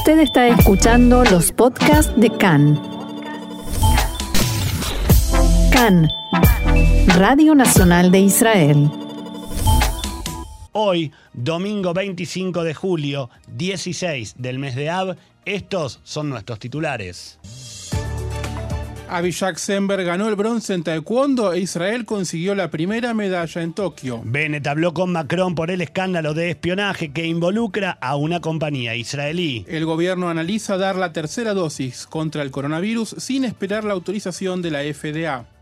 Usted está escuchando los podcasts de CAN. CAN, Radio Nacional de Israel. Hoy, domingo 25 de julio, 16 del mes de Ab, estos son nuestros titulares. Abhishek Sember ganó el bronce en taekwondo e Israel consiguió la primera medalla en Tokio. Bennett habló con Macron por el escándalo de espionaje que involucra a una compañía israelí. El gobierno analiza dar la tercera dosis contra el coronavirus sin esperar la autorización de la FDA.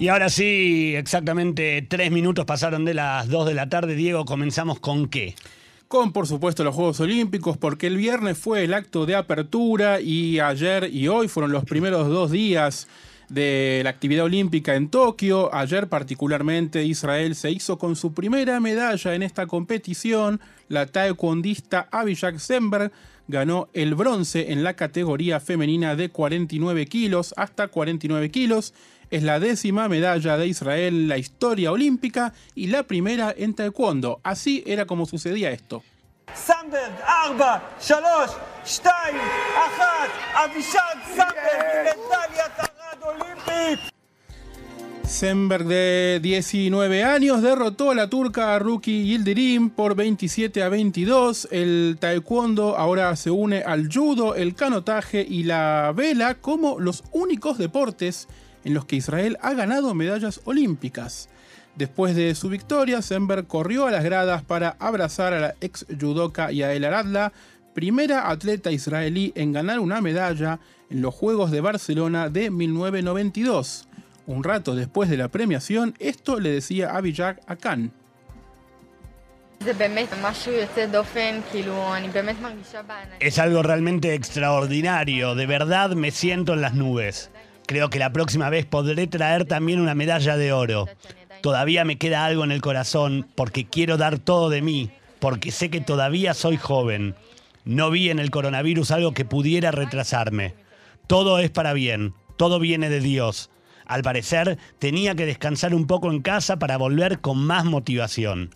Y ahora sí, exactamente tres minutos pasaron de las dos de la tarde. Diego, comenzamos con qué? Con, por supuesto, los Juegos Olímpicos, porque el viernes fue el acto de apertura y ayer y hoy fueron los primeros dos días de la actividad olímpica en Tokio. Ayer particularmente Israel se hizo con su primera medalla en esta competición. La taekwondista Abhishek Semberg ganó el bronce en la categoría femenina de 49 kilos hasta 49 kilos es la décima medalla de Israel en la historia olímpica y la primera en taekwondo. Así era como sucedía esto. Avishad Sandberg, Natalia Tarad Olympic. Semberg de 19 años derrotó a la turca Ruki Yildirim por 27 a 22. El taekwondo ahora se une al judo, el canotaje y la vela como los únicos deportes en los que Israel ha ganado medallas olímpicas. Después de su victoria, Sember corrió a las gradas para abrazar a la ex judoka Yael Aradla, primera atleta israelí en ganar una medalla en los Juegos de Barcelona de 1992. Un rato después de la premiación, esto le decía Abhijak a Khan. Es algo realmente extraordinario, de verdad me siento en las nubes. Creo que la próxima vez podré traer también una medalla de oro. Todavía me queda algo en el corazón porque quiero dar todo de mí, porque sé que todavía soy joven. No vi en el coronavirus algo que pudiera retrasarme. Todo es para bien, todo viene de Dios. Al parecer, tenía que descansar un poco en casa para volver con más motivación.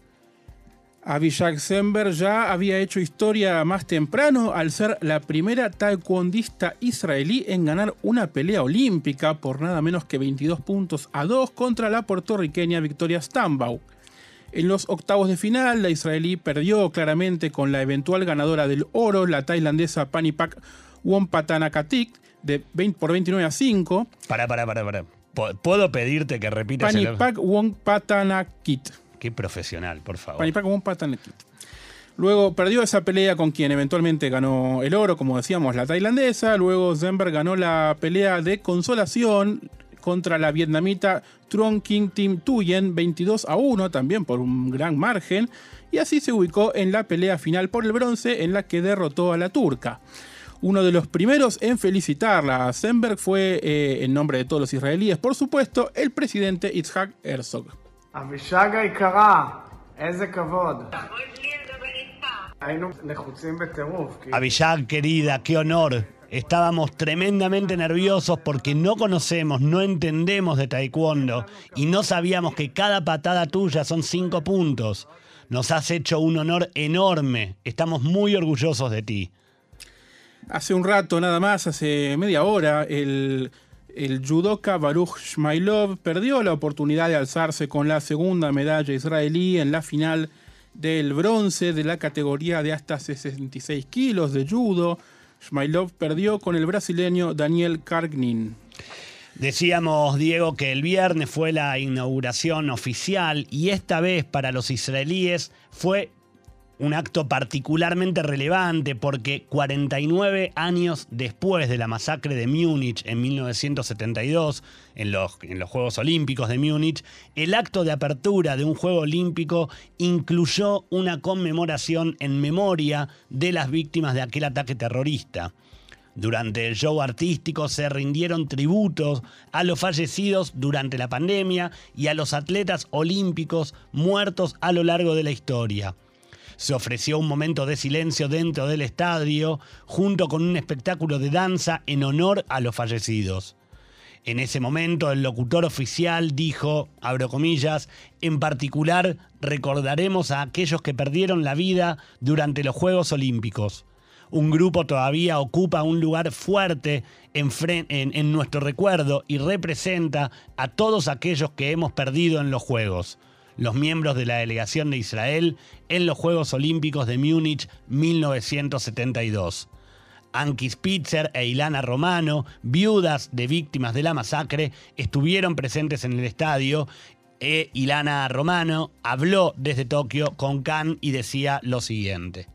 Avishak Sember ya había hecho historia más temprano al ser la primera taekwondista israelí en ganar una pelea olímpica por nada menos que 22 puntos a 2 contra la puertorriqueña Victoria Stambau. En los octavos de final, la israelí perdió claramente con la eventual ganadora del oro, la tailandesa Panipak Wonpatanakatik, de 20 por 29 a 5. Para, para, para, para. ¿Puedo pedirte que repitas Panipak Wonpatanakit. Qué profesional, por favor. Luego perdió esa pelea con quien eventualmente ganó el oro, como decíamos, la tailandesa. Luego Zember ganó la pelea de consolación contra la vietnamita Truong King Tim Tuyen 22 a 1, también por un gran margen. Y así se ubicó en la pelea final por el bronce en la que derrotó a la turca. Uno de los primeros en felicitarla a Zemberg fue, eh, en nombre de todos los israelíes, por supuesto, el presidente Itzhak Herzog. Avishag, querida, qué honor. Estábamos tremendamente nerviosos porque no conocemos, no entendemos de taekwondo y no sabíamos que cada patada tuya son cinco puntos. Nos has hecho un honor enorme. Estamos muy orgullosos de ti. Hace un rato, nada más, hace media hora, el, el judoka Baruch Shmailov perdió la oportunidad de alzarse con la segunda medalla israelí en la final del bronce de la categoría de hasta 66 kilos de judo. Shmailov perdió con el brasileño Daniel Kargnin. Decíamos, Diego, que el viernes fue la inauguración oficial y esta vez para los israelíes fue un acto particularmente relevante porque 49 años después de la masacre de Múnich en 1972, en los, en los Juegos Olímpicos de Múnich, el acto de apertura de un Juego Olímpico incluyó una conmemoración en memoria de las víctimas de aquel ataque terrorista. Durante el show artístico se rindieron tributos a los fallecidos durante la pandemia y a los atletas olímpicos muertos a lo largo de la historia. Se ofreció un momento de silencio dentro del estadio, junto con un espectáculo de danza en honor a los fallecidos. En ese momento el locutor oficial dijo, abro comillas, en particular recordaremos a aquellos que perdieron la vida durante los Juegos Olímpicos. Un grupo todavía ocupa un lugar fuerte en, en, nuestro recuerdo y representa a todos aquellos que hemos perdido en los Juegos los miembros de la delegación de Israel en los Juegos Olímpicos de Múnich 1972. Anki Spitzer e Ilana Romano, viudas de víctimas de la masacre, estuvieron presentes en el estadio. E Ilana Romano habló desde Tokio con Khan y decía lo siguiente.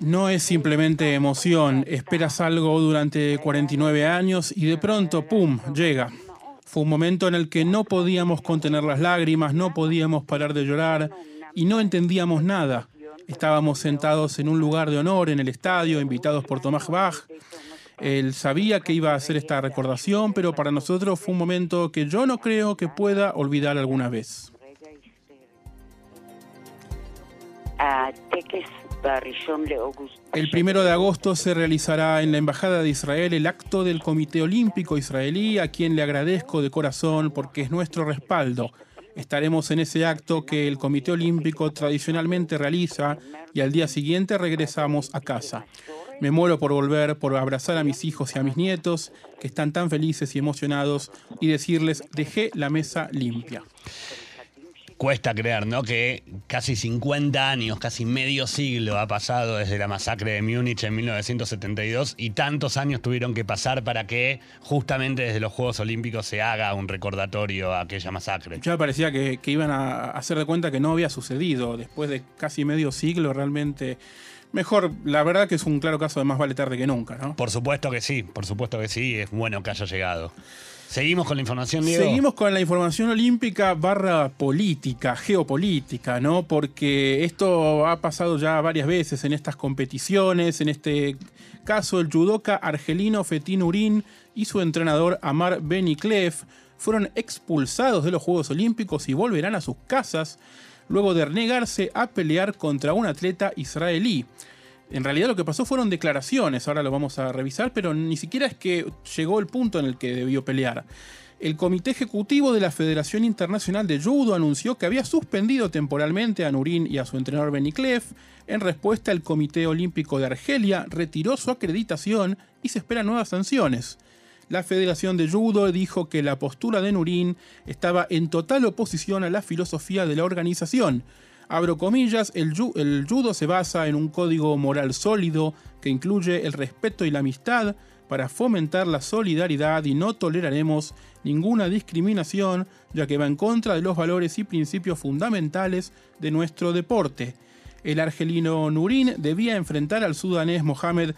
No es simplemente emoción, esperas algo durante 49 años y de pronto, ¡pum!, llega. Fue un momento en el que no podíamos contener las lágrimas, no podíamos parar de llorar y no entendíamos nada. Estábamos sentados en un lugar de honor en el estadio, invitados por Tomás Bach. Él sabía que iba a hacer esta recordación, pero para nosotros fue un momento que yo no creo que pueda olvidar alguna vez. El primero de agosto se realizará en la Embajada de Israel el acto del Comité Olímpico Israelí, a quien le agradezco de corazón porque es nuestro respaldo. Estaremos en ese acto que el Comité Olímpico tradicionalmente realiza y al día siguiente regresamos a casa. Me muero por volver, por abrazar a mis hijos y a mis nietos, que están tan felices y emocionados, y decirles, dejé la mesa limpia cuesta creer, ¿no? Que casi 50 años, casi medio siglo ha pasado desde la masacre de Múnich en 1972 y tantos años tuvieron que pasar para que justamente desde los Juegos Olímpicos se haga un recordatorio a aquella masacre. Ya parecía que, iban a hacer de cuenta que no había sucedido. Después de casi medio siglo, realmente mejor, la verdad que es un claro caso de más vale tarde que nunca, ¿no? Por supuesto que sí, por supuesto que sí, es bueno que haya llegado. Seguimos con la información, Diego. Seguimos con la información olímpica barra política, geopolítica, ¿no? Porque esto ha pasado ya varias veces en estas competiciones. En este caso, el judoka argelino Fetin Urin y su entrenador Amar Beniklef fueron expulsados de los Juegos Olímpicos y volverán a sus casas luego de negarse a pelear contra un atleta israelí. En realidad lo que pasó fueron declaraciones, ahora lo vamos a revisar, pero ni siquiera es que llegó el punto en el que debió pelear. El Comité Ejecutivo de la Federación Internacional de Judo anunció que había suspendido temporalmente a Nurin y a su entrenador Beniclef. En respuesta, el Comité Olímpico de Argelia retiró su acreditación y se esperan nuevas sanciones. La Federación de Judo dijo que la postura de Nurin estaba en total oposición a la filosofía de la organización, Abro comillas, el, judo se basa en un código moral sólido que incluye el respeto y la amistad para fomentar la solidaridad y no toleraremos ninguna discriminación ya que va en contra de los valores y principios fundamentales de nuestro deporte. El argelino Nurin debía enfrentar al sudanés Mohamed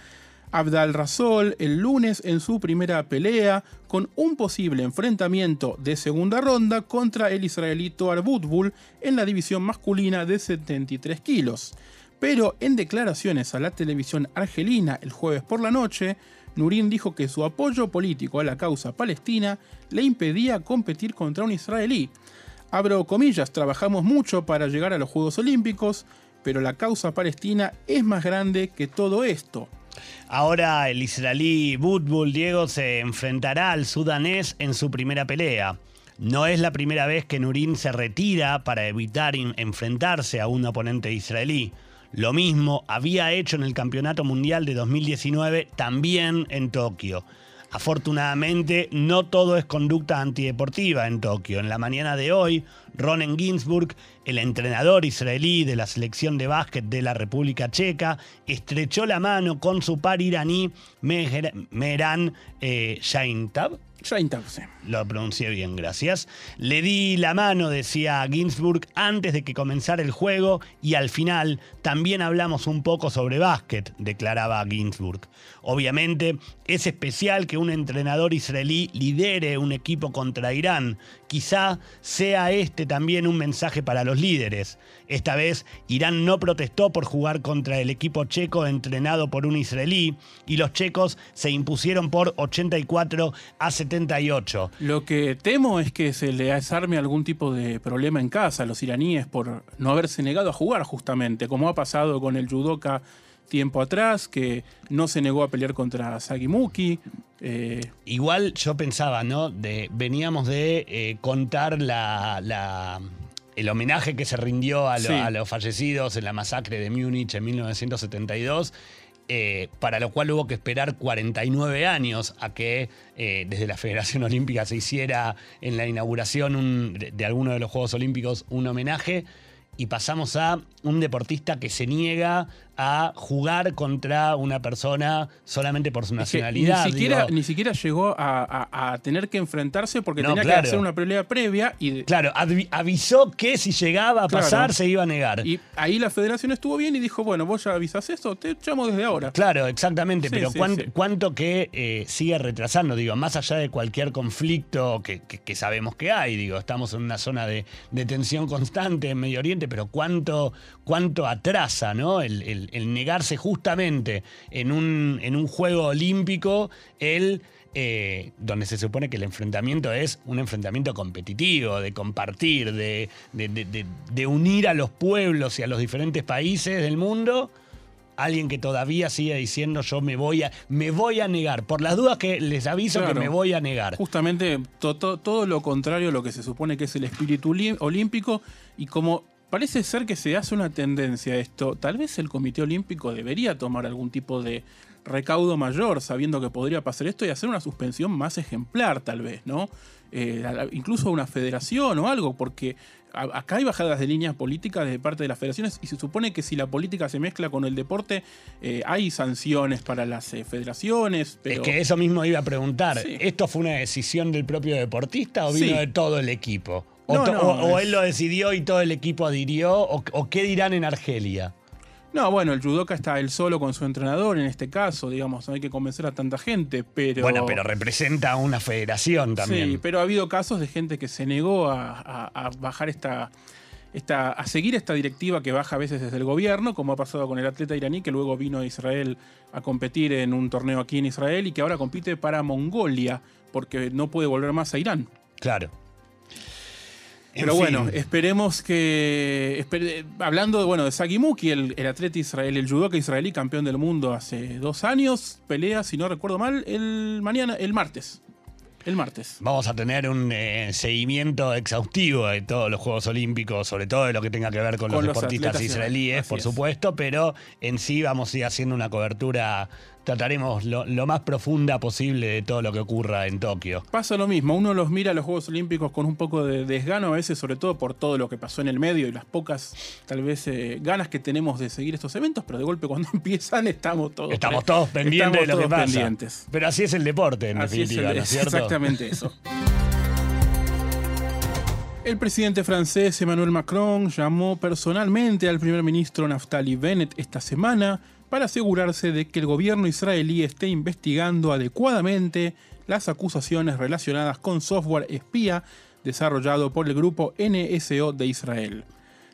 Abdal Rasol el lunes en su primera pelea con un posible enfrentamiento de segunda ronda contra el israelito Arbutbul en la división masculina de 73 kilos. Pero en declaraciones a la televisión argelina el jueves por la noche, Nurin dijo que su apoyo político a la causa palestina le impedía competir contra un israelí. Abro comillas, trabajamos mucho para llegar a los Juegos Olímpicos, pero la causa palestina es más grande que todo esto. Ahora el israelí Butbul Diego se enfrentará al sudanés en su primera pelea. No es la primera vez que Nurin se retira para evitar enfrentarse a un oponente israelí. Lo mismo había hecho en el Campeonato Mundial de 2019 también en Tokio. Afortunadamente, no todo es conducta antideportiva en Tokio. En la mañana de hoy, Ronen Ginsburg, el entrenador israelí de la selección de básquet de la República Checa, estrechó la mano con su par iraní Meran eh, Shaintab lo pronuncié bien, gracias. Le di la mano, decía Ginsburg, antes de que comenzara el juego y al final también hablamos un poco sobre básquet, declaraba Ginsburg. Obviamente es especial que un entrenador israelí lidere un equipo contra Irán. Quizá sea este también un mensaje para los líderes. Esta vez Irán no protestó por jugar contra el equipo checo entrenado por un israelí y los checos se impusieron por 84 a 78. Lo que temo es que se le desarme algún tipo de problema en casa a los iraníes por no haberse negado a jugar justamente, como ha pasado con el judoka tiempo atrás, que no se negó a pelear contra Sagimuki. eh, Igual yo pensaba, ¿no? De, veníamos de eh, contar la, la- el homenaje que se rindió a, lo- Sí. a los fallecidos en la masacre de Múnich en 1972. Eh, para lo cual hubo que esperar 49 años a que eh, desde la Federación Olímpica se hiciera en la inauguración de alguno de los Juegos Olímpicos un homenaje. Y pasamos a un deportista que se niega a jugar contra una persona solamente por su es que nacionalidad. ni, siquiera, digo. ni siquiera llegó a, a- a tener que enfrentarse porque No, tenía claro. que hacer una pelea previa y, Claro, avi- avisó que si llegaba a Claro. pasar se iba a negar. y ahí la federación estuvo bien y dijo, bueno, vos ya avisas esto, te llamo desde ahora. Claro, exactamente, Sí, pero sí, cuán- sí. cuánto que eh, sigue retrasando, digo, más allá de cualquier conflicto que, que- que sabemos que hay, digo, estamos en una zona de, de tensión constante en Medio Oriente, pero cuánto, cuánto atrasa, ¿no? El, el- el negarse justamente en un, en un juego olímpico, el... eh, donde se supone que el enfrentamiento es un enfrentamiento competitivo, de compartir, de, de- de- de- de unir a los pueblos y a los diferentes países del mundo, alguien que todavía sigue diciendo yo me voy a, me voy a negar. Por las dudas que les aviso Claro. que me voy a negar. Justamente to- to- todo lo contrario a lo que se supone que es el espíritu olímpico y como parece ser que se hace una tendencia a esto, tal vez el Comité Olímpico debería tomar algún tipo de recaudo mayor sabiendo que podría pasar esto y hacer una suspensión más ejemplar tal vez, ¿no? Eh, incluso una federación o algo, porque acá hay bajadas de líneas políticas de parte de las federaciones y se supone que si la política se mezcla con el deporte eh, hay sanciones para las eh, federaciones, pero... Es que eso mismo iba a preguntar. Sí. ¿Esto fue una decisión del propio deportista o vino Sí. de todo el equipo? ¿O, No, to- no, o- o es- él lo decidió y todo el equipo adhirió? ¿O, o qué dirán en Argelia? No, bueno, el judoka está él solo con su entrenador en este caso, digamos, no hay que convencer a tanta gente, pero... Bueno, pero representa a una federación también. Sí, pero ha habido casos de gente que se negó a, a- a bajar esta, esta, a seguir esta directiva que baja a veces desde el gobierno, como ha pasado con el atleta iraní que luego vino a Israel a competir en un torneo aquí en Israel y que ahora compite para Mongolia, porque no puede volver más a Irán. Claro. En Pero fin. bueno, esperemos que. espere- hablando de, bueno, de Sagimuki, el, el atleta israelí, el judoka israelí campeón del mundo hace dos años, pelea, si no recuerdo mal, el mañana, el martes. El martes. Vamos a tener un eh, seguimiento exhaustivo de todos los Juegos Olímpicos, sobre todo de lo que tenga que ver con, Con los los deportistas israelíes, por es. supuesto, pero en sí vamos a ir haciendo una cobertura, trataremos lo, lo más profunda posible de todo lo que ocurra en Tokio. Pasa lo mismo, uno los mira a los Juegos Olímpicos con un poco de desgano a veces, sobre todo por todo lo que pasó en el medio y las pocas, tal vez, eh, ganas que tenemos de seguir estos eventos, pero de golpe cuando empiezan estamos todos. Estamos todos pendientes de estamos lo que todos pasa. pendientes. Pero así es el deporte, en Así es, definitiva, el- ¿no es es cierto? exactamente eso. El presidente francés Emmanuel Macron llamó personalmente al primer ministro Naftali Bennett esta semana para asegurarse de que el gobierno israelí esté investigando adecuadamente las acusaciones relacionadas con software espía desarrollado por el grupo NSO de Israel.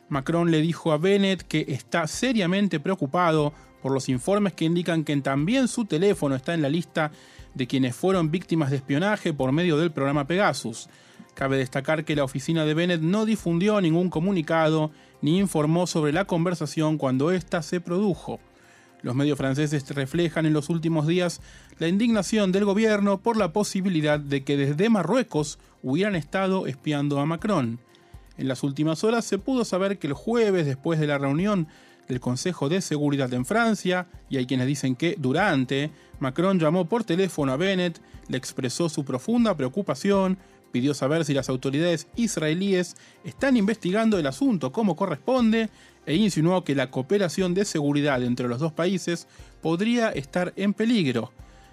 Macron le dijo a Bennett que está seriamente preocupado por los informes que indican que también su teléfono está en la lista de quienes fueron víctimas de espionaje por medio del programa Pegasus. Cabe destacar que la oficina de Bennett no difundió ningún comunicado ni informó sobre la conversación cuando ésta se produjo. Los medios franceses reflejan en los últimos días la indignación del gobierno por la posibilidad de que desde Marruecos hubieran estado espiando a Macron. En las últimas horas se pudo saber que el jueves, después de la reunión del Consejo de Seguridad en Francia, y hay quienes dicen que durante, Macron llamó por teléfono a Bennett, le expresó su profunda preocupación, pidió saber si las autoridades israelíes están investigando el asunto como corresponde e insinuó que la cooperación de seguridad entre los dos países podría estar en peligro.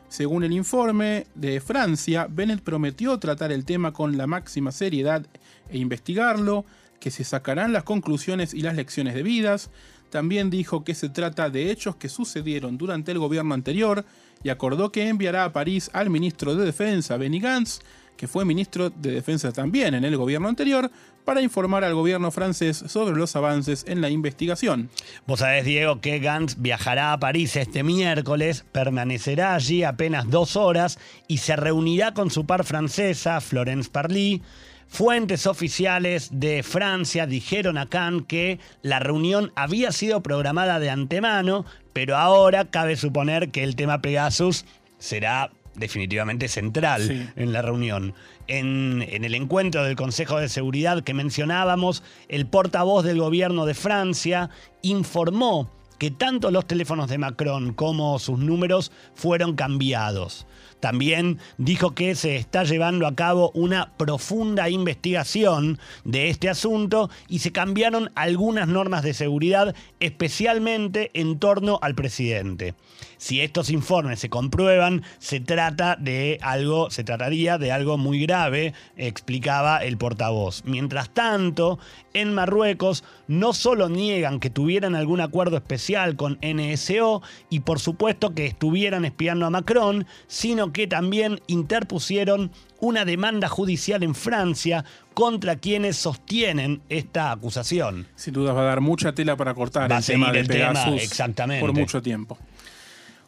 Según el informe de Francia, Bennett prometió tratar el tema con la máxima seriedad e investigarlo, que se sacarán las conclusiones y las lecciones debidas. También dijo que se trata de hechos que sucedieron durante el gobierno anterior y acordó que enviará a París al ministro de Defensa, Benny Gantz, que fue ministro de Defensa también en el gobierno anterior, para informar al gobierno francés sobre los avances en la investigación. Vos sabés, Diego, que Gantz viajará a París este miércoles, permanecerá allí apenas dos horas y se reunirá con su par francesa, Florence Parly. Fuentes oficiales de Francia dijeron a Cannes que la reunión había sido programada de antemano, pero ahora cabe suponer que el tema Pegasus será definitivamente central Sí. en la reunión. En, en el encuentro del Consejo de Seguridad que mencionábamos, el portavoz del gobierno de Francia informó que tanto los teléfonos de Macron como sus números fueron cambiados. También dijo que se está llevando a cabo una profunda investigación de este asunto y se cambiaron algunas normas de seguridad, especialmente en torno al presidente. Si estos informes se comprueban, se trata de algo, se trataría de algo muy grave, explicaba el portavoz. Mientras tanto, en Marruecos no solo niegan que tuvieran algún acuerdo especial con NSO y por supuesto que estuvieran espiando a Macron, sino que también interpusieron una demanda judicial en Francia contra quienes sostienen esta acusación. Sin duda va a dar mucha tela para cortar Va a el tema seguir de el tema, exactamente. por mucho tiempo.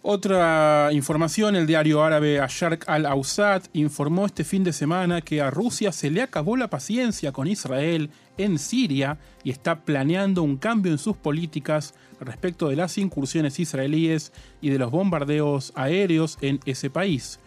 Otra información, el diario árabe Asharq al-Awsat informó este fin de semana que a Rusia se le acabó la paciencia con Israel en Siria y está planeando un cambio en sus políticas respecto de las incursiones israelíes y de los bombardeos aéreos en ese país.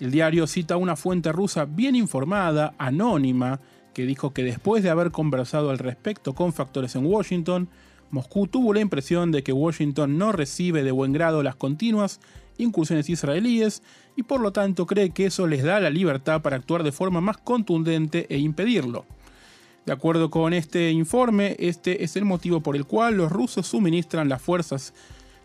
El diario cita una fuente rusa bien informada, anónima, que dijo que después de haber conversado al respecto con factores en Washington, Moscú tuvo la impresión de que Washington no recibe de buen grado las continuas incursiones israelíes y por lo tanto cree que eso les da la libertad para actuar de forma más contundente e impedirlo. De acuerdo con este informe, este es el motivo por el cual los rusos suministran las fuerzas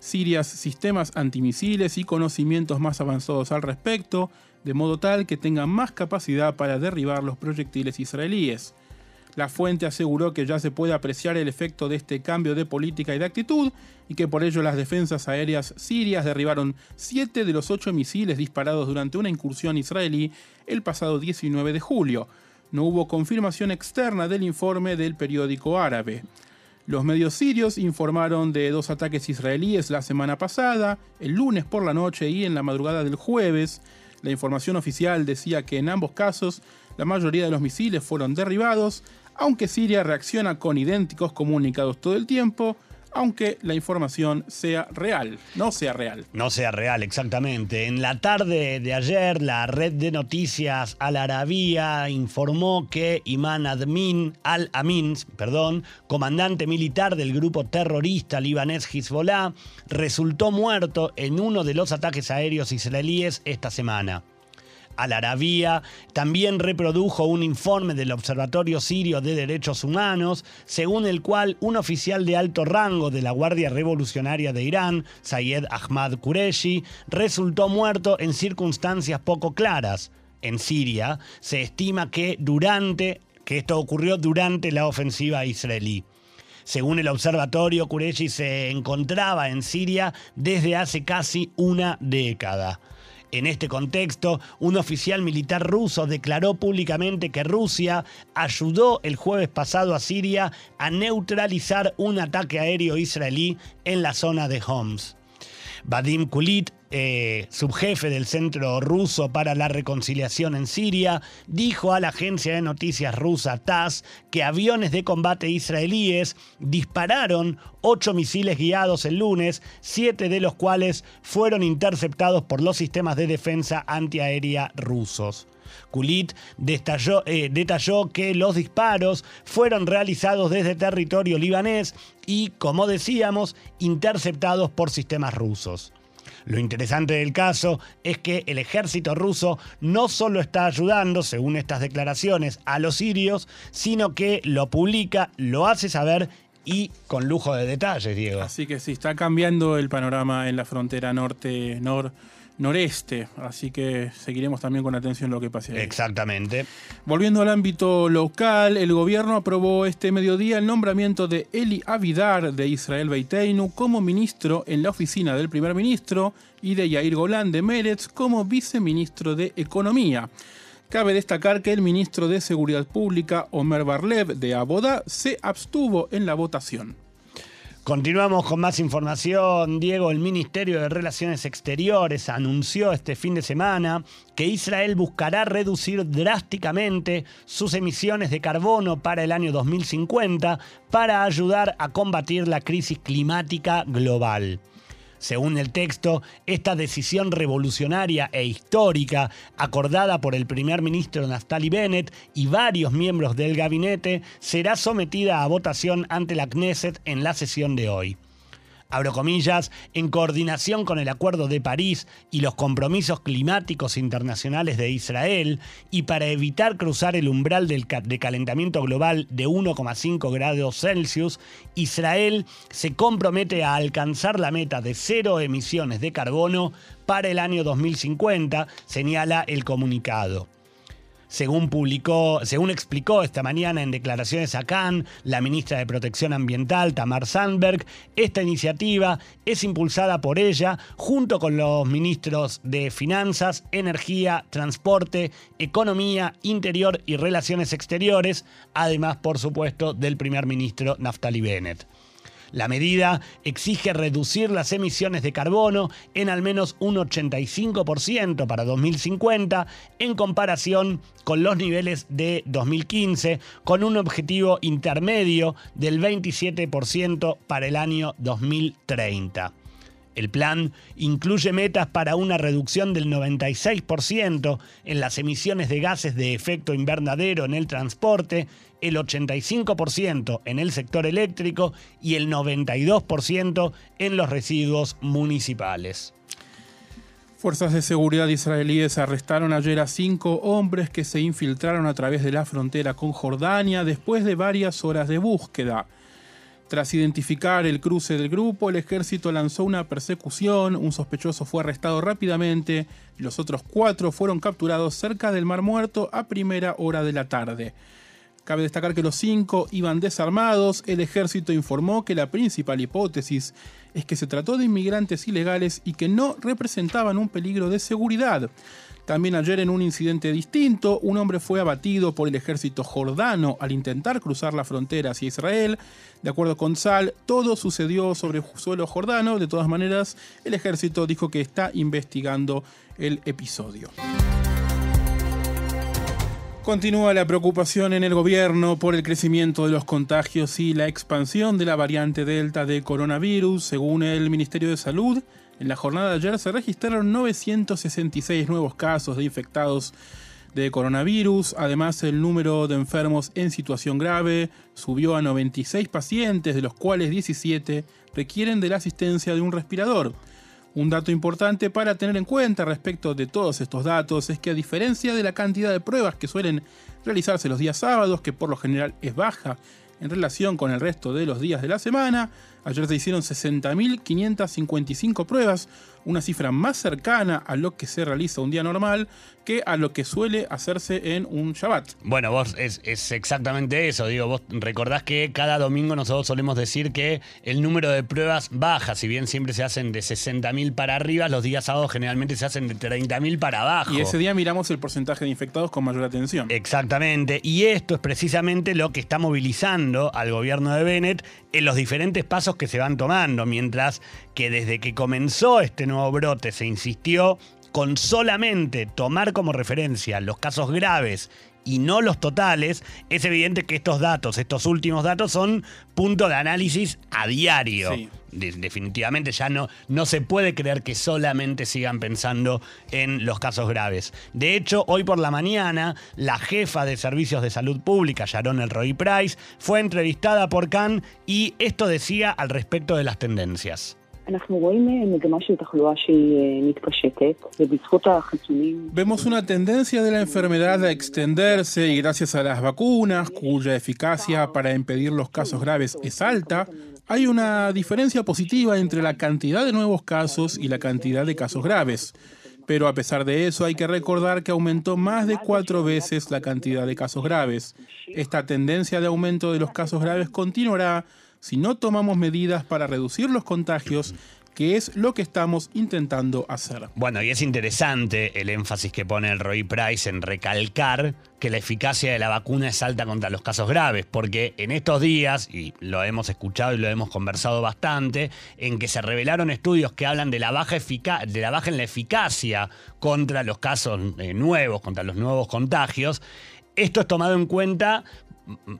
sirias sistemas antimisiles y conocimientos más avanzados al respecto, de modo tal que tengan más capacidad para derribar los proyectiles israelíes. La fuente aseguró que ya se puede apreciar el efecto de este cambio de política y de actitud y que por ello las defensas aéreas sirias derribaron siete de los ocho misiles disparados durante una incursión israelí el pasado 19 de julio. No hubo confirmación externa del informe del periódico árabe. Los medios sirios informaron de dos ataques israelíes la semana pasada, el lunes por la noche y en la madrugada del jueves. La información oficial decía que en ambos casos la mayoría de los misiles fueron derribados, aunque Siria reacciona con idénticos comunicados todo el tiempo, aunque la información sea real, no sea real. No sea real, exactamente. En la tarde de ayer, la red de noticias Al Arabia informó que Iman Admin Al-Amin, perdón, comandante militar del grupo terrorista libanés Hezbollah, resultó muerto en uno de los ataques aéreos israelíes esta semana. Al Arabia también reprodujo un informe del Observatorio Sirio de Derechos Humanos, según el cual un oficial de alto rango de la Guardia Revolucionaria de Irán, Sayed Ahmad Qureshi, resultó muerto en circunstancias poco claras. En Siria se estima que durante que esto ocurrió durante la ofensiva israelí. Según el observatorio, Qureshi se encontraba en Siria desde hace casi una década. En este contexto, un oficial militar ruso declaró públicamente que Rusia ayudó el jueves pasado a Siria a neutralizar un ataque aéreo israelí en la zona de Homs. Vadim Kulit, eh, subjefe del Centro Ruso para la Reconciliación en Siria, dijo a la agencia de noticias rusa TASS que aviones de combate israelíes dispararon ocho misiles guiados el lunes, siete de los cuales fueron interceptados por los sistemas de defensa antiaérea rusos. Kulit detalló, eh, detalló que los disparos fueron realizados desde territorio libanés y, como decíamos, interceptados por sistemas rusos. Lo interesante del caso es que el ejército ruso no solo está ayudando, según estas declaraciones, a los sirios, sino que lo publica, lo hace saber y con lujo de detalles, Diego. Así que sí, está cambiando el panorama en la frontera norte, nor, noreste. Así que seguiremos también con atención lo que pase ahí. Exactamente. Volviendo al ámbito local, el gobierno aprobó este mediodía el nombramiento de Eli Avidar de Israel Beiteinu como ministro en la oficina del primer ministro y de Yair Golan de Meretz como viceministro de Economía. Cabe destacar que el ministro de Seguridad Pública, Omer Barlev, de Abodá, se abstuvo en la votación. Continuamos con más información. Diego, el Ministerio de Relaciones Exteriores anunció este fin de semana que Israel buscará reducir drásticamente sus emisiones de carbono para el año 2050 para ayudar a combatir la crisis climática global. Según el texto, esta decisión revolucionaria e histórica, acordada por el primer ministro Naftali Bennett y varios miembros del gabinete, será sometida a votación ante la Knesset en la sesión de hoy abro comillas, en coordinación con el Acuerdo de París y los compromisos climáticos internacionales de Israel, y para evitar cruzar el umbral del de calentamiento global de 1,5 grados Celsius, Israel se compromete a alcanzar la meta de cero emisiones de carbono para el año 2050, señala el comunicado. Según, publicó, según explicó esta mañana en declaraciones a Cannes la ministra de Protección Ambiental, Tamar Sandberg, esta iniciativa es impulsada por ella junto con los ministros de Finanzas, Energía, Transporte, Economía, Interior y Relaciones Exteriores, además, por supuesto, del primer ministro Naftali Bennett. La medida exige reducir las emisiones de carbono en al menos un 85% para 2050 en comparación con los niveles de 2015, con un objetivo intermedio del 27% para el año 2030. El plan incluye metas para una reducción del 96% en las emisiones de gases de efecto invernadero en el transporte, el 85% en el sector eléctrico y el 92% en los residuos municipales. Fuerzas de seguridad israelíes arrestaron ayer a cinco hombres que se infiltraron a través de la frontera con Jordania después de varias horas de búsqueda. Tras identificar el cruce del grupo, el ejército lanzó una persecución, un sospechoso fue arrestado rápidamente y los otros cuatro fueron capturados cerca del Mar Muerto a primera hora de la tarde. Cabe destacar que los cinco iban desarmados, el ejército informó que la principal hipótesis es que se trató de inmigrantes ilegales y que no representaban un peligro de seguridad. También ayer en un incidente distinto, un hombre fue abatido por el ejército jordano al intentar cruzar la frontera hacia Israel. De acuerdo con Sal, todo sucedió sobre suelo jordano. De todas maneras, el ejército dijo que está investigando el episodio. Continúa la preocupación en el gobierno por el crecimiento de los contagios y la expansión de la variante Delta de coronavirus. Según el Ministerio de Salud, en la jornada de ayer se registraron 966 nuevos casos de infectados de coronavirus. Además, el número de enfermos en situación grave subió a 96 pacientes, de los cuales 17 requieren de la asistencia de un respirador. Un dato importante para tener en cuenta respecto de todos estos datos es que a diferencia de la cantidad de pruebas que suelen realizarse los días sábados, que por lo general es baja en relación con el resto de los días de la semana, Ayer se hicieron 60.555 pruebas, una cifra más cercana a lo que se realiza un día normal que a lo que suele hacerse en un Shabbat. Bueno, vos es, exactamente eso, digo, vos recordás que cada domingo nosotros solemos decir que el número de pruebas baja, si bien siempre se hacen de 60.000 para arriba, los días sábados generalmente se hacen de 30.000 para abajo. Y ese día miramos el porcentaje de infectados con mayor atención. Exactamente, y esto es precisamente lo que está movilizando al gobierno de Bennett en los diferentes pasos que se van tomando, mientras que desde que comenzó este nuevo brote se insistió con solamente tomar como referencia los casos graves y no los totales, es evidente que estos datos, estos últimos datos, son punto de análisis a diario. definitivamente ya no, no se puede creer que solamente sigan pensando en los casos graves. De hecho, hoy por la mañana, la jefa de Servicios de Salud Pública, Sharon Elroy Price, fue entrevistada por Cannes y esto decía al respecto de las tendencias. Vemos una tendencia de la enfermedad a extenderse y gracias a las vacunas, cuya eficacia para impedir los casos graves es alta, hay una diferencia positiva entre la cantidad de nuevos casos y la cantidad de casos graves. Pero a pesar de eso hay que recordar que aumentó más de cuatro veces la cantidad de casos graves. Esta tendencia de aumento de los casos graves continuará si no tomamos medidas para reducir los contagios que es lo que estamos intentando hacer. Bueno, y es interesante el énfasis que pone el Roy Price en recalcar que la eficacia de la vacuna es alta contra los casos graves, porque en estos días, y lo hemos escuchado y lo hemos conversado bastante, en que se revelaron estudios que hablan de la baja, efica de la baja en la eficacia contra los casos eh, nuevos, contra los nuevos contagios, esto es tomado en cuenta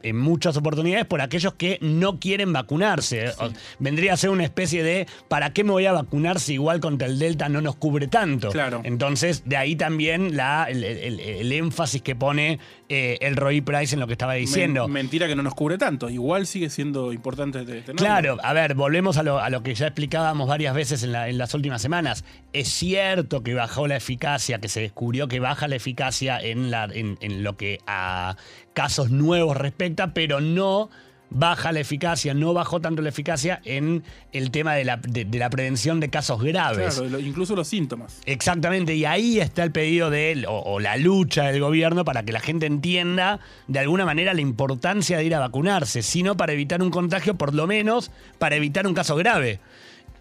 en muchas oportunidades por aquellos que no quieren vacunarse. Vendría a ser una especie de ¿para qué me voy a vacunar si igual contra el Delta no nos cubre tanto? Claro. Entonces, de ahí también la, el, el- el énfasis que pone eh, el Roy Price en lo que estaba diciendo. Men- mentira que no nos cubre tanto. Igual sigue siendo importante tenerlo. Claro, a ver, volvemos a lo, a lo que ya explicábamos varias veces en, la- en las últimas semanas. Es cierto que bajó la eficacia, que se descubrió que baja la eficacia en, la, en, en lo que a casos nuevos respecta, pero no baja la eficacia, no bajó tanto la eficacia en el tema de la, de- de la prevención de casos graves. Claro, incluso los síntomas. Exactamente, y ahí está el pedido de él, o, o la lucha del gobierno para que la gente entienda de alguna manera la importancia de ir a vacunarse, sino para evitar un contagio, por lo menos para evitar un caso grave.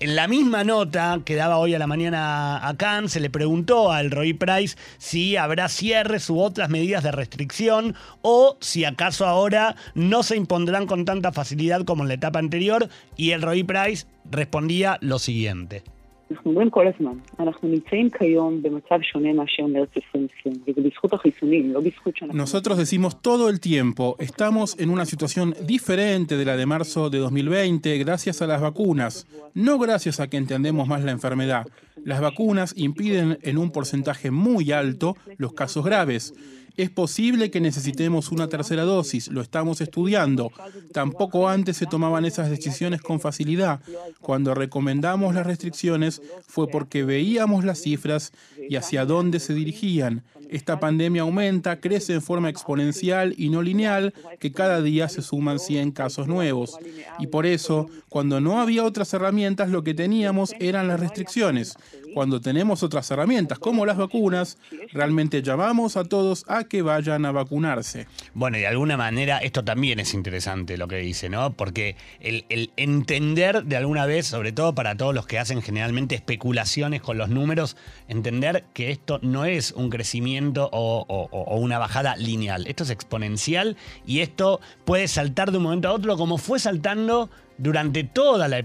En la misma nota que daba hoy a la mañana a Khan, se le preguntó al Roy Price si habrá cierres u otras medidas de restricción o si acaso ahora no se impondrán con tanta facilidad como en la etapa anterior, y el Roy Price respondía lo siguiente. אנחנו אומרים כל הזמן, אנחנו נמצאים כיום במצב שונה מאשר מרץ 2020, וזה בזכות החיסונים, לא בזכות שאנחנו... Nosotros decimos todo el tiempo, estamos en una situación diferente de la de marzo de 2020 gracias a las vacunas, no gracias a que entendemos más la enfermedad. Las vacunas impiden en un porcentaje muy alto los casos graves. Es posible que necesitemos una tercera dosis, lo estamos estudiando. Tampoco antes se tomaban esas decisiones con facilidad. Cuando recomendamos las restricciones fue porque veíamos las cifras y hacia dónde se dirigían. Esta pandemia aumenta, crece en forma exponencial y no lineal, que cada día se suman 100 casos nuevos. Y por eso, cuando no había otras herramientas, lo que teníamos eran las restricciones. Cuando tenemos otras herramientas, como las vacunas, realmente llamamos a todos a que vayan a vacunarse. Bueno, y de alguna manera esto también es interesante lo que dice, ¿no? Porque el, el entender de alguna vez, sobre todo para todos los que hacen generalmente especulaciones con los números, entender que esto no es un crecimiento o, o- o una bajada lineal, esto es exponencial y esto puede saltar de un momento a otro como fue saltando durante toda la,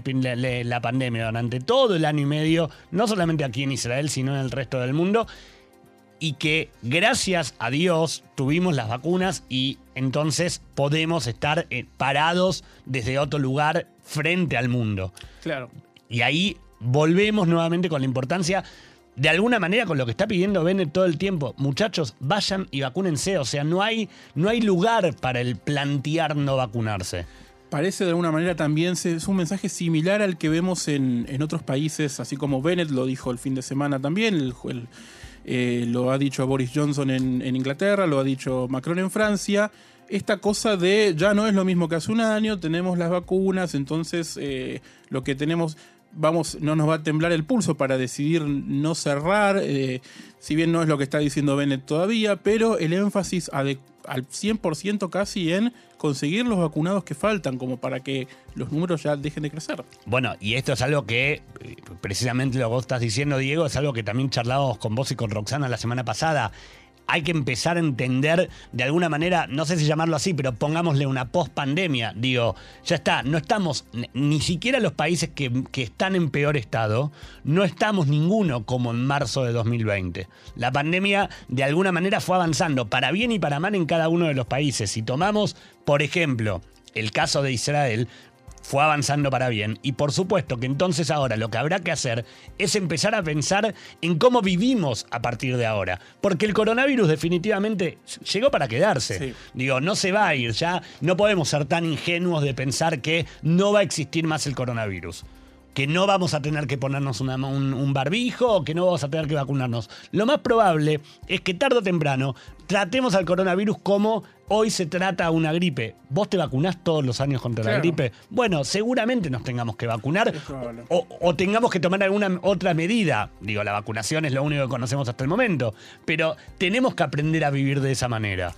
pandemia, durante todo el año y medio, no solamente aquí en Israel, sino en el resto del mundo y que gracias a Dios tuvimos las vacunas y entonces podemos estar eh, parados desde otro lugar frente al mundo. Claro. Y ahí volvemos nuevamente con la importancia, de alguna manera con lo que está pidiendo Bennett todo el tiempo. Muchachos, vayan y vacúnense. O sea, no hay, no hay lugar para el plantear no vacunarse. Parece de alguna manera también es un mensaje similar al que vemos en, en otros países, así como Bennett lo dijo el fin de semana también, eh, lo ha dicho Boris Johnson en, en Inglaterra, lo ha dicho Macron en Francia. Esta cosa de ya no es lo mismo que hace un año, tenemos las vacunas, entonces eh, lo que tenemos, vamos, no nos va a temblar el pulso para decidir no cerrar, eh, si bien no es lo que está diciendo Bennett todavía, pero el énfasis al 100% casi en conseguir los vacunados que faltan, como para que los números ya dejen de crecer. Bueno, y esto es algo que, precisamente lo que vos estás diciendo, Diego, es algo que también charlábamos con vos y con Roxana la semana pasada. Hay que empezar a entender de alguna manera, no sé si llamarlo así, pero pongámosle una post-pandemia. Digo, ya está, no estamos, ni- siquiera los países que, que están en peor estado, no estamos ninguno como en marzo de 2020. La pandemia de alguna manera fue avanzando, para bien y para mal en cada uno de los países. Si tomamos, por ejemplo, el caso de Israel, fue avanzando para bien. Y por supuesto que entonces ahora lo que habrá que hacer es empezar a pensar en cómo vivimos a partir de ahora. Porque el coronavirus definitivamente llegó para quedarse. Sí. Digo, no se va a ir. Ya no podemos ser tan ingenuos de pensar que no va a existir más el coronavirus. Que no vamos a tener que ponernos una- un, un barbijo o que no vamos a tener que vacunarnos. Lo más probable es que tarde o temprano tratemos al coronavirus como hoy se trata una gripe. ¿Vos te vacunás todos los años contra la gripe? Bueno, seguramente nos tengamos que vacunar o tengamos que tomar alguna otra medida. Digo, la vacunación es lo único que conocemos hasta el momento, pero tenemos que aprender a vivir de esa manera.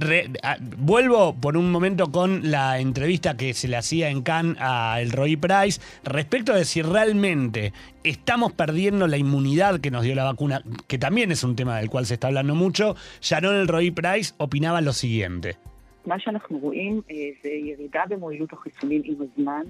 Re- a- vuelvo por un momento con la entrevista que se le hacía en Cannes a el Roy Price respecto de si realmente estamos perdiendo la inmunidad que nos dio la vacuna, que también es un tema del cual se está hablando mucho. Sharon el Roy Price opinaba lo siguiente. מה שאנחנו רואים אה, זה ירידה במועילות החיסונים עם הזמן,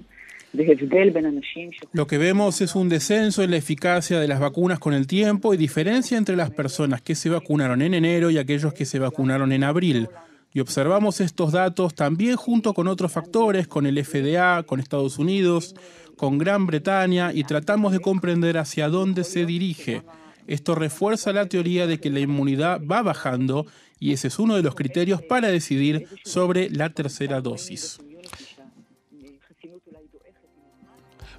Lo que vemos es un descenso en la eficacia de las vacunas con el tiempo y diferencia entre las personas que se vacunaron en enero y aquellos que se vacunaron en abril. Y observamos estos datos también junto con otros factores, con el FDA, con Estados Unidos, con Gran Bretaña, y tratamos de comprender hacia dónde se dirige. Esto refuerza la teoría de que la inmunidad va bajando y ese es uno de los criterios para decidir sobre la tercera dosis.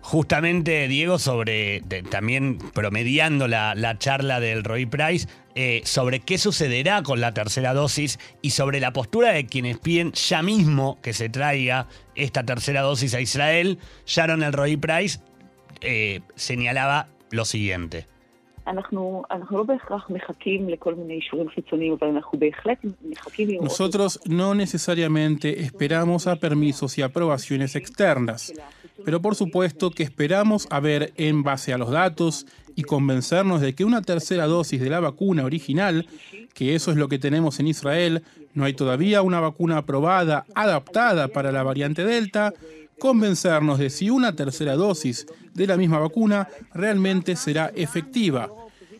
justamente, Diego, sobre también promediando la, la, charla del Roy Price, eh, sobre qué sucederá con la tercera dosis y sobre la postura de quienes piden ya mismo que se traiga esta tercera dosis a Israel. Sharon el Roy Price eh, señalaba lo siguiente. Nosotros no necesariamente esperamos a permisos y aprobaciones externas pero por supuesto que esperamos a ver en base a los datos y convencernos de que una tercera dosis de la vacuna original, que eso es lo que tenemos en Israel, no hay todavía una vacuna aprobada adaptada para la variante Delta, convencernos de si una tercera dosis de la misma vacuna realmente será efectiva.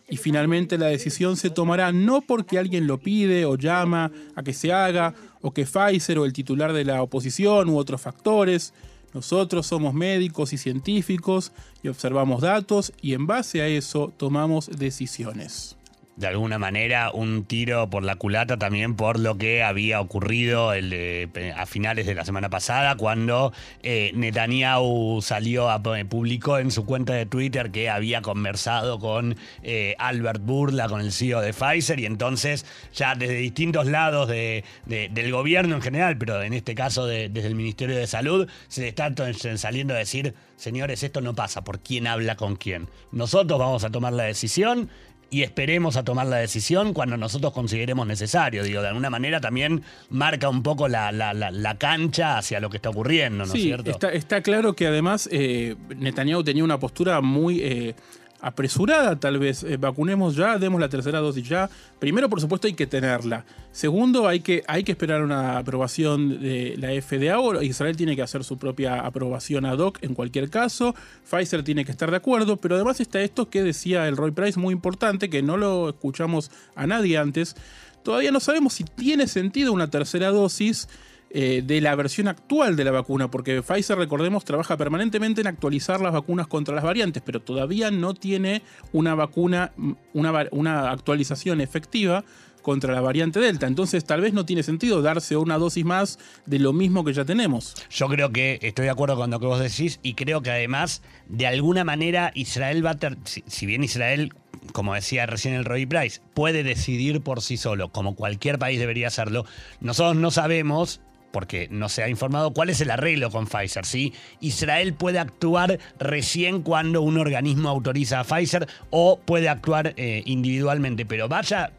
Y finalmente la decisión se tomará no porque alguien lo pide o llama a que se haga, o que Pfizer o el titular de la oposición u otros factores. Nosotros somos médicos y científicos y observamos datos y en base a eso tomamos decisiones. De alguna manera un tiro por la culata también por lo que había ocurrido el, eh, a finales de la semana pasada cuando eh, Netanyahu salió a, publicó en su cuenta de Twitter que había conversado con eh, Albert Burla, con el CEO de Pfizer y entonces ya desde distintos lados de- de- del gobierno en general, pero en este caso de- desde el Ministerio de Salud, se le está saliendo a decir, señores, esto no pasa por quién habla con quién. Nosotros vamos a tomar la decisión y esperemos a tomar la decisión cuando nosotros consideremos necesario. Digo, de alguna manera también marca un poco la, la- la- la cancha hacia lo que está ocurriendo, ¿no es cierto? Está, está claro que además eh, Netanyahu tenía una postura muy eh, apresurada, tal vez. Eh, vacunemos ya, demos la tercera dosis ya. Primero, por supuesto, hay que tenerla. Segundo, hay que, hay que esperar una aprobación de la FDA. o Israel tiene que hacer su propia aprobación ad hoc en cualquier caso. Pfizer tiene que estar de acuerdo. Pero además está esto que decía el Roy Price, muy importante, que no lo escuchamos a nadie antes. Todavía no sabemos si tiene sentido una tercera dosis eh, de la versión actual de la vacuna, porque Pfizer, recordemos, trabaja permanentemente en actualizar las vacunas contra las variantes, pero todavía no tiene una vacuna, mm, una, una actualización efectiva contra la variante Delta. Entonces, tal vez no tiene sentido darse una dosis más de lo mismo que ya tenemos. Yo creo que estoy de acuerdo con lo que vos decís y creo que además, de alguna manera, Israel va a... ter- si, si bien Israel, como decía recién el Roy Price, puede decidir por sí solo, como cualquier país debería hacerlo, nosotros no sabemos porque no se ha informado cuál es el arreglo con Pfizer, ¿sí? Israel puede actuar recién cuando un organismo autoriza a Pfizer o puede actuar eh, individualmente, pero vaya,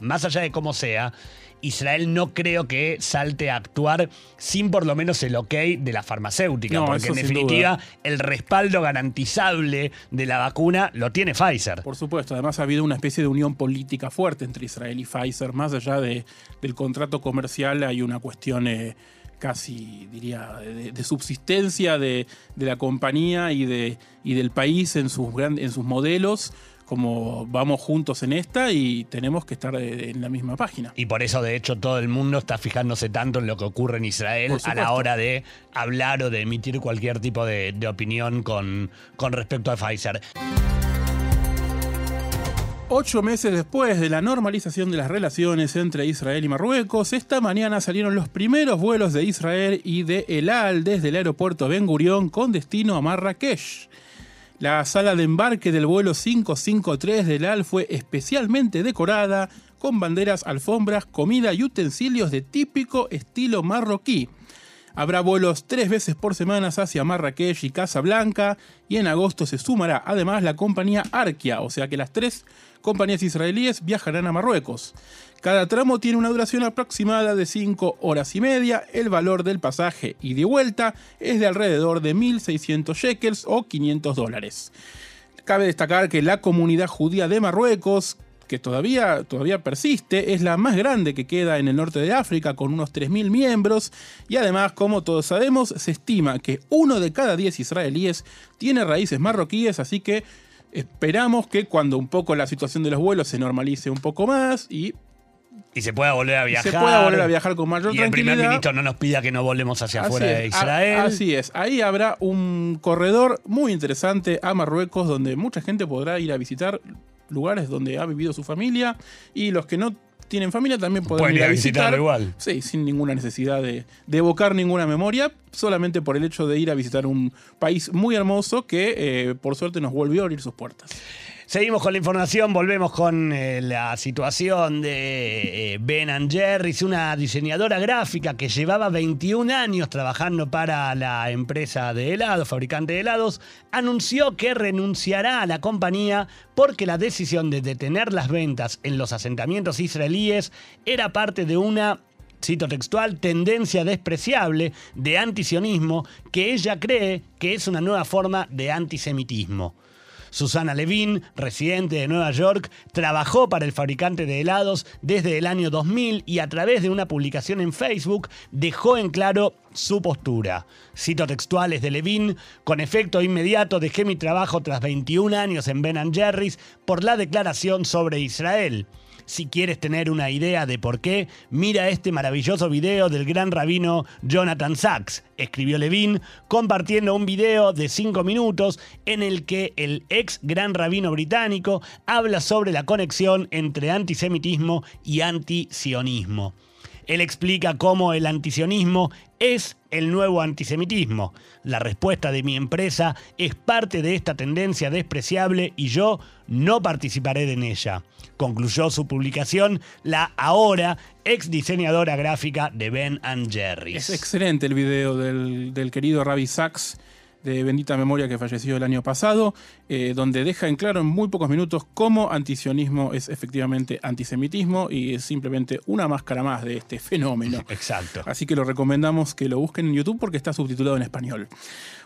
más allá de cómo sea, Israel no creo que salte a actuar sin por lo menos el ok de la farmacéutica, No, porque en definitiva duda. el respaldo garantizable de la vacuna lo tiene Pfizer. Por supuesto, además ha habido una especie de unión política fuerte entre Israel y Pfizer. Más allá de- del contrato comercial hay una cuestión eh, casi, diría, de, de subsistencia de, de la compañía y, de, y del país en sus, gran- en sus modelos. Como vamos juntos en esta y tenemos que estar eh, en la misma página. Y por eso, de hecho, todo el mundo está fijándose tanto en lo que ocurre en Israel a la hora de hablar o de emitir cualquier tipo de, de opinión con, con respecto a Pfizer. Ocho meses después de la normalización de las relaciones entre Israel y Marruecos, esta mañana salieron los primeros vuelos de Israel y de El Al desde el aeropuerto Ben Gurión con destino a Marrakech. La sala de embarque del vuelo 553 del Al fue especialmente decorada con banderas, alfombras, comida y utensilios de típico estilo marroquí. Habrá vuelos tres veces por semana hacia Marrakech y Casablanca y en agosto se sumará además la compañía Arkia, o sea que las tres compañías israelíes viajarán a Marruecos. Cada tramo tiene una duración aproximada de 5 horas y media. El valor del pasaje y de vuelta es de alrededor de 1.600 shekels o 500 dólares. Cabe destacar que la comunidad judía de Marruecos, que todavía, todavía persiste, es la más grande que queda en el norte de África, con unos 3.000 miembros, y además, como todos sabemos, se estima que uno de cada 10 israelíes tiene raíces marroquíes, así que esperamos que cuando un poco la situación de los vuelos se normalice un poco más y y se pueda volver a viajar. Se pueda volver a viajar con mayor y el primer ministro no nos pida que no volvemos hacia afuera de a- Israel. Así es. Ahí habrá un corredor muy interesante a Marruecos donde mucha gente podrá ir a visitar lugares donde ha vivido su familia y los que no tienen familia también podrán Pueden ir a visitar. visitarlo igual. Sí, sin ninguna necesidad de, de evocar ninguna memoria, solamente por el hecho de ir a visitar un país muy hermoso que eh, por suerte nos volvió a abrir sus puertas. Seguimos con la información, volvemos con eh, la situación de eh, Ben and una diseñadora gráfica que llevaba 21 años trabajando para la empresa de helados, fabricante de helados, anunció que renunciará a la compañía porque la decisión de detener las ventas en los asentamientos israelíes era parte de una cito textual, tendencia despreciable de antisionismo que ella cree que es una nueva forma de antisemitismo. Susana Levin, residente de Nueva York, trabajó para el fabricante de helados desde el año 2000 y a través de una publicación en Facebook dejó en claro su postura. Cito textuales de Levin, con efecto inmediato dejé mi trabajo tras 21 años en Ben Jerry's por la declaración sobre Israel. Si quieres tener una idea de por qué, mira este maravilloso video del gran rabino Jonathan Sachs, escribió Levin, compartiendo un video de 5 minutos en el que el ex gran rabino británico habla sobre la conexión entre antisemitismo y antisionismo. Él explica cómo el antisionismo es el nuevo antisemitismo. La respuesta de mi empresa es parte de esta tendencia despreciable y yo no participaré en ella. Concluyó su publicación la ahora ex diseñadora gráfica de Ben and Jerry's. Es excelente el video del, querido Ravi Sachs de bendita memoria que falleció el año pasado, eh, donde deja en claro en muy pocos minutos cómo antisionismo es efectivamente antisemitismo y es simplemente una máscara más de este fenómeno. Exacto. Así que lo recomendamos que lo busquen en YouTube porque está subtitulado en español.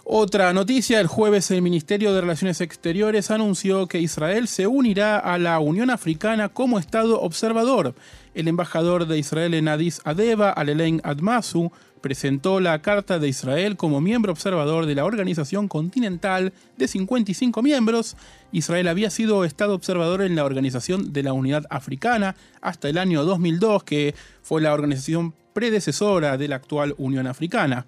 Otra noticia, el jueves el Ministerio de Relaciones Exteriores anunció que Israel se unirá a la Unión Africana como Estado observador. El embajador de Israel en Addis Abeba, Alelein Admasu, presentó la Carta de Israel como miembro observador de la Organización Continental de 55 miembros. Israel había sido Estado observador en la Organización de la Unidad Africana hasta el año 2002, que fue la organización predecesora de la actual Unión Africana.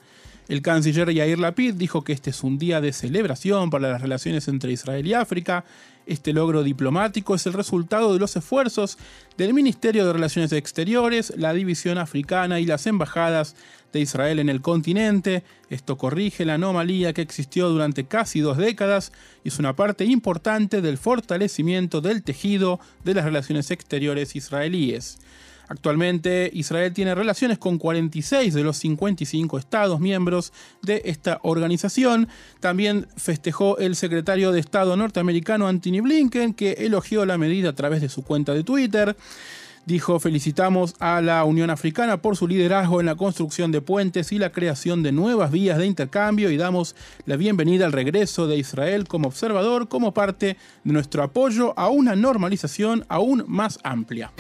El canciller Yair Lapid dijo que este es un día de celebración para las relaciones entre Israel y África. Este logro diplomático es el resultado de los esfuerzos del Ministerio de Relaciones Exteriores, la División Africana y las embajadas de Israel en el continente. Esto corrige la anomalía que existió durante casi dos décadas y es una parte importante del fortalecimiento del tejido de las relaciones exteriores israelíes. Actualmente Israel tiene relaciones con 46 de los 55 estados miembros de esta organización. También festejó el secretario de Estado norteamericano Anthony Blinken, que elogió la medida a través de su cuenta de Twitter. Dijo, felicitamos a la Unión Africana por su liderazgo en la construcción de puentes y la creación de nuevas vías de intercambio y damos la bienvenida al regreso de Israel como observador como parte de nuestro apoyo a una normalización aún más amplia.